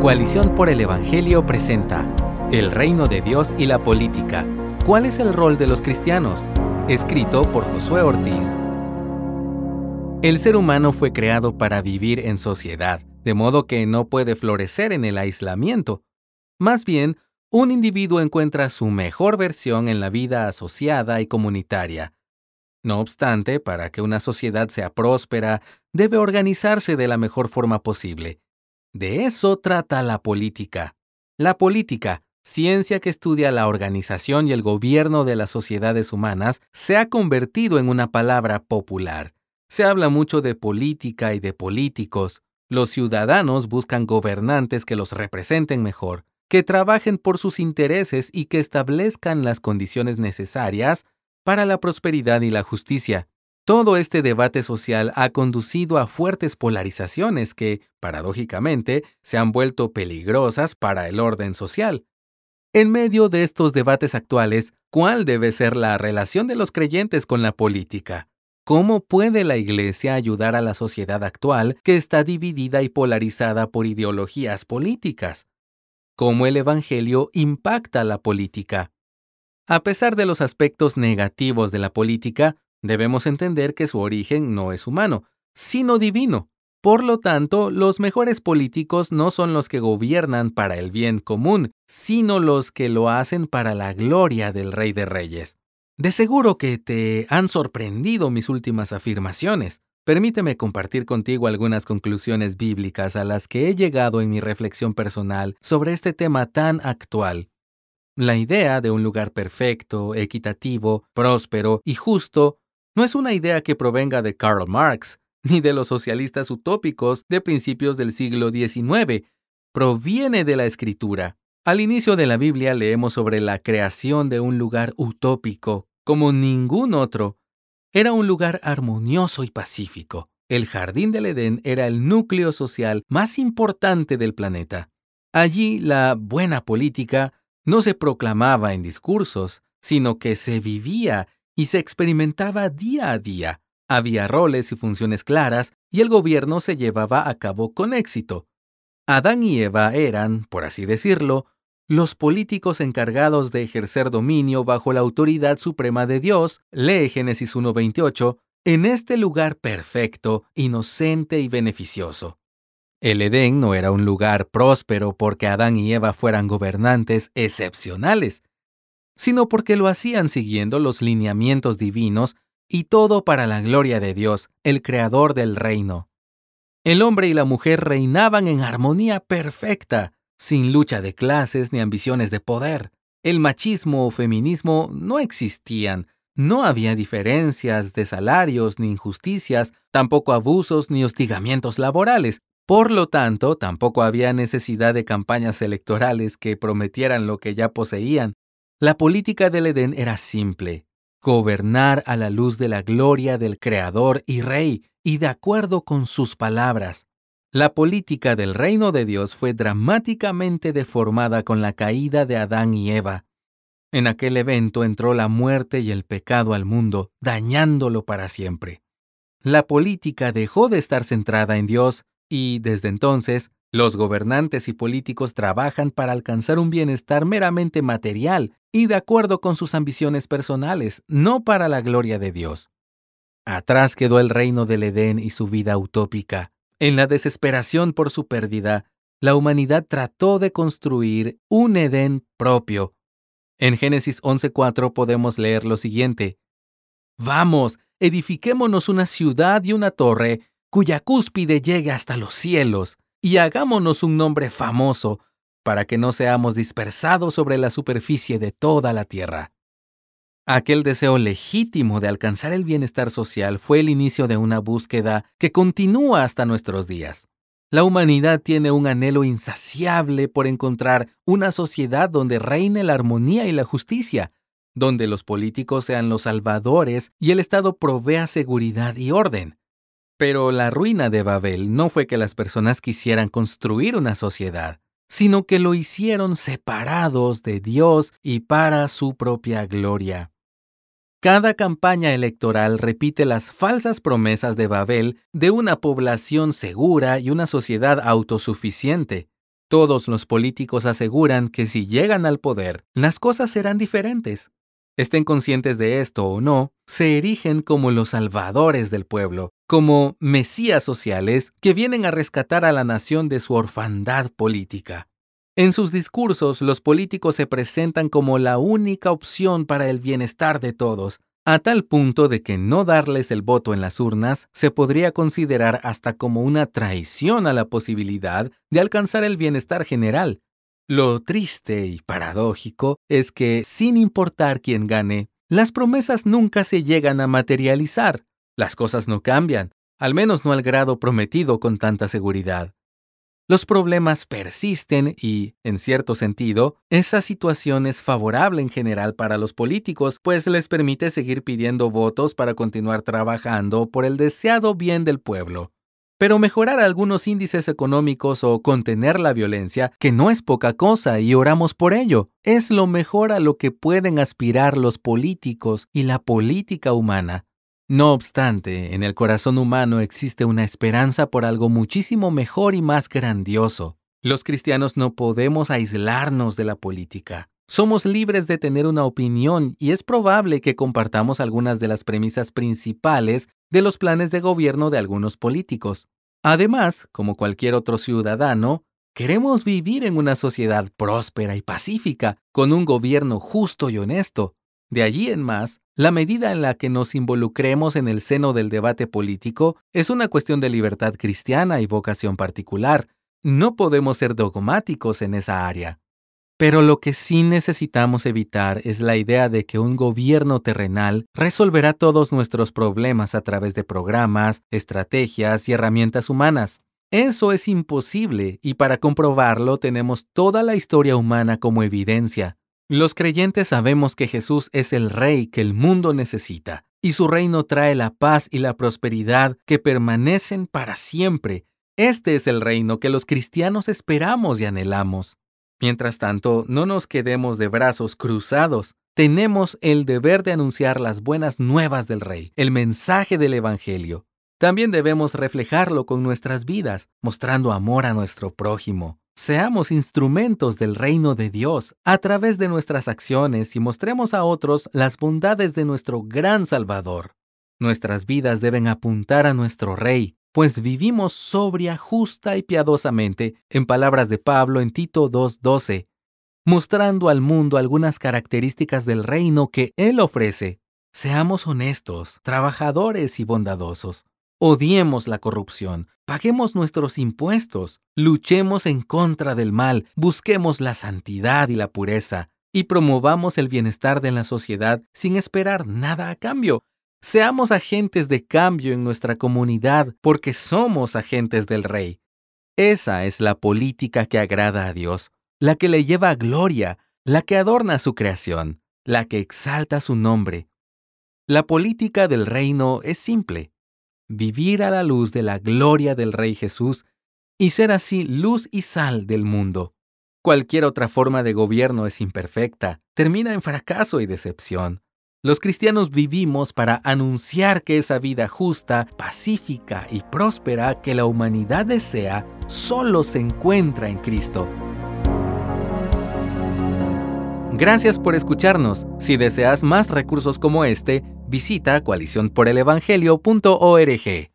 Coalición por el Evangelio presenta El reino de Dios y la política. ¿Cuál es el rol de los cristianos? Escrito por Josué Ortiz. El ser humano fue creado para vivir en sociedad, de modo que no puede florecer en el aislamiento. Más bien, un individuo encuentra su mejor versión en la vida asociada y comunitaria. No obstante, para que una sociedad sea próspera, debe organizarse de la mejor forma posible. De eso trata la política. La política, ciencia que estudia la organización y el gobierno de las sociedades humanas, se ha convertido en una palabra popular. Se habla mucho de política y de políticos. Los ciudadanos buscan gobernantes que los representen mejor, que trabajen por sus intereses y que establezcan las condiciones necesarias para la prosperidad y la justicia. Todo este debate social ha conducido a fuertes polarizaciones que, paradójicamente, se han vuelto peligrosas para el orden social. En medio de estos debates actuales, ¿cuál debe ser la relación de los creyentes con la política? ¿Cómo puede la Iglesia ayudar a la sociedad actual que está dividida y polarizada por ideologías políticas? ¿Cómo el Evangelio impacta la política? A pesar de los aspectos negativos de la política, Debemos entender que su origen no es humano, sino divino. Por lo tanto, los mejores políticos no son los que gobiernan para el bien común, sino los que lo hacen para la gloria del Rey de Reyes. De seguro que te han sorprendido mis últimas afirmaciones. Permíteme compartir contigo algunas conclusiones bíblicas a las que he llegado en mi reflexión personal sobre este tema tan actual. La idea de un lugar perfecto, equitativo, próspero y justo no es una idea que provenga de Karl Marx, ni de los socialistas utópicos de principios del siglo XIX. Proviene de la escritura. Al inicio de la Biblia leemos sobre la creación de un lugar utópico, como ningún otro. Era un lugar armonioso y pacífico. El jardín del Edén era el núcleo social más importante del planeta. Allí la buena política no se proclamaba en discursos, sino que se vivía y se experimentaba día a día. Había roles y funciones claras y el gobierno se llevaba a cabo con éxito. Adán y Eva eran, por así decirlo, los políticos encargados de ejercer dominio bajo la autoridad suprema de Dios, lee Génesis 1.28, en este lugar perfecto, inocente y beneficioso. El Edén no era un lugar próspero porque Adán y Eva fueran gobernantes excepcionales, sino porque lo hacían siguiendo los lineamientos divinos y todo para la gloria de Dios, el Creador del reino. El hombre y la mujer reinaban en armonía perfecta, sin lucha de clases ni ambiciones de poder. El machismo o feminismo no existían, no había diferencias de salarios ni injusticias, tampoco abusos ni hostigamientos laborales. Por lo tanto, tampoco había necesidad de campañas electorales que prometieran lo que ya poseían. La política del Edén era simple, gobernar a la luz de la gloria del Creador y Rey y de acuerdo con sus palabras. La política del reino de Dios fue dramáticamente deformada con la caída de Adán y Eva. En aquel evento entró la muerte y el pecado al mundo, dañándolo para siempre. La política dejó de estar centrada en Dios y, desde entonces, los gobernantes y políticos trabajan para alcanzar un bienestar meramente material y de acuerdo con sus ambiciones personales, no para la gloria de Dios. Atrás quedó el reino del Edén y su vida utópica. En la desesperación por su pérdida, la humanidad trató de construir un Edén propio. En Génesis 11.4 podemos leer lo siguiente. Vamos, edifiquémonos una ciudad y una torre cuya cúspide llegue hasta los cielos y hagámonos un nombre famoso, para que no seamos dispersados sobre la superficie de toda la tierra. Aquel deseo legítimo de alcanzar el bienestar social fue el inicio de una búsqueda que continúa hasta nuestros días. La humanidad tiene un anhelo insaciable por encontrar una sociedad donde reine la armonía y la justicia, donde los políticos sean los salvadores y el Estado provea seguridad y orden. Pero la ruina de Babel no fue que las personas quisieran construir una sociedad, sino que lo hicieron separados de Dios y para su propia gloria. Cada campaña electoral repite las falsas promesas de Babel de una población segura y una sociedad autosuficiente. Todos los políticos aseguran que si llegan al poder, las cosas serán diferentes. Estén conscientes de esto o no, se erigen como los salvadores del pueblo, como mesías sociales que vienen a rescatar a la nación de su orfandad política. En sus discursos, los políticos se presentan como la única opción para el bienestar de todos, a tal punto de que no darles el voto en las urnas se podría considerar hasta como una traición a la posibilidad de alcanzar el bienestar general. Lo triste y paradójico es que, sin importar quién gane, las promesas nunca se llegan a materializar. Las cosas no cambian, al menos no al grado prometido con tanta seguridad. Los problemas persisten y, en cierto sentido, esa situación es favorable en general para los políticos, pues les permite seguir pidiendo votos para continuar trabajando por el deseado bien del pueblo. Pero mejorar algunos índices económicos o contener la violencia, que no es poca cosa y oramos por ello, es lo mejor a lo que pueden aspirar los políticos y la política humana. No obstante, en el corazón humano existe una esperanza por algo muchísimo mejor y más grandioso. Los cristianos no podemos aislarnos de la política. Somos libres de tener una opinión y es probable que compartamos algunas de las premisas principales de los planes de gobierno de algunos políticos. Además, como cualquier otro ciudadano, queremos vivir en una sociedad próspera y pacífica, con un gobierno justo y honesto. De allí en más, la medida en la que nos involucremos en el seno del debate político es una cuestión de libertad cristiana y vocación particular. No podemos ser dogmáticos en esa área. Pero lo que sí necesitamos evitar es la idea de que un gobierno terrenal resolverá todos nuestros problemas a través de programas, estrategias y herramientas humanas. Eso es imposible y para comprobarlo tenemos toda la historia humana como evidencia. Los creyentes sabemos que Jesús es el Rey que el mundo necesita, y su reino trae la paz y la prosperidad que permanecen para siempre. Este es el reino que los cristianos esperamos y anhelamos. Mientras tanto, no nos quedemos de brazos cruzados. Tenemos el deber de anunciar las buenas nuevas del Rey, el mensaje del Evangelio. También debemos reflejarlo con nuestras vidas, mostrando amor a nuestro prójimo. Seamos instrumentos del reino de Dios a través de nuestras acciones y mostremos a otros las bondades de nuestro gran Salvador. Nuestras vidas deben apuntar a nuestro Rey, pues vivimos sobria, justa y piadosamente, en palabras de Pablo en Tito 2.12, mostrando al mundo algunas características del reino que Él ofrece. Seamos honestos, trabajadores y bondadosos. Odiemos la corrupción, paguemos nuestros impuestos, luchemos en contra del mal, busquemos la santidad y la pureza, y promovamos el bienestar de la sociedad sin esperar nada a cambio. Seamos agentes de cambio en nuestra comunidad porque somos agentes del Rey. Esa es la política que agrada a Dios, la que le lleva gloria, la que adorna su creación, la que exalta su nombre. La política del reino es simple vivir a la luz de la gloria del Rey Jesús y ser así luz y sal del mundo. Cualquier otra forma de gobierno es imperfecta, termina en fracaso y decepción. Los cristianos vivimos para anunciar que esa vida justa, pacífica y próspera que la humanidad desea solo se encuentra en Cristo. Gracias por escucharnos. Si deseas más recursos como este, visita coaliciónporelevangelio.org.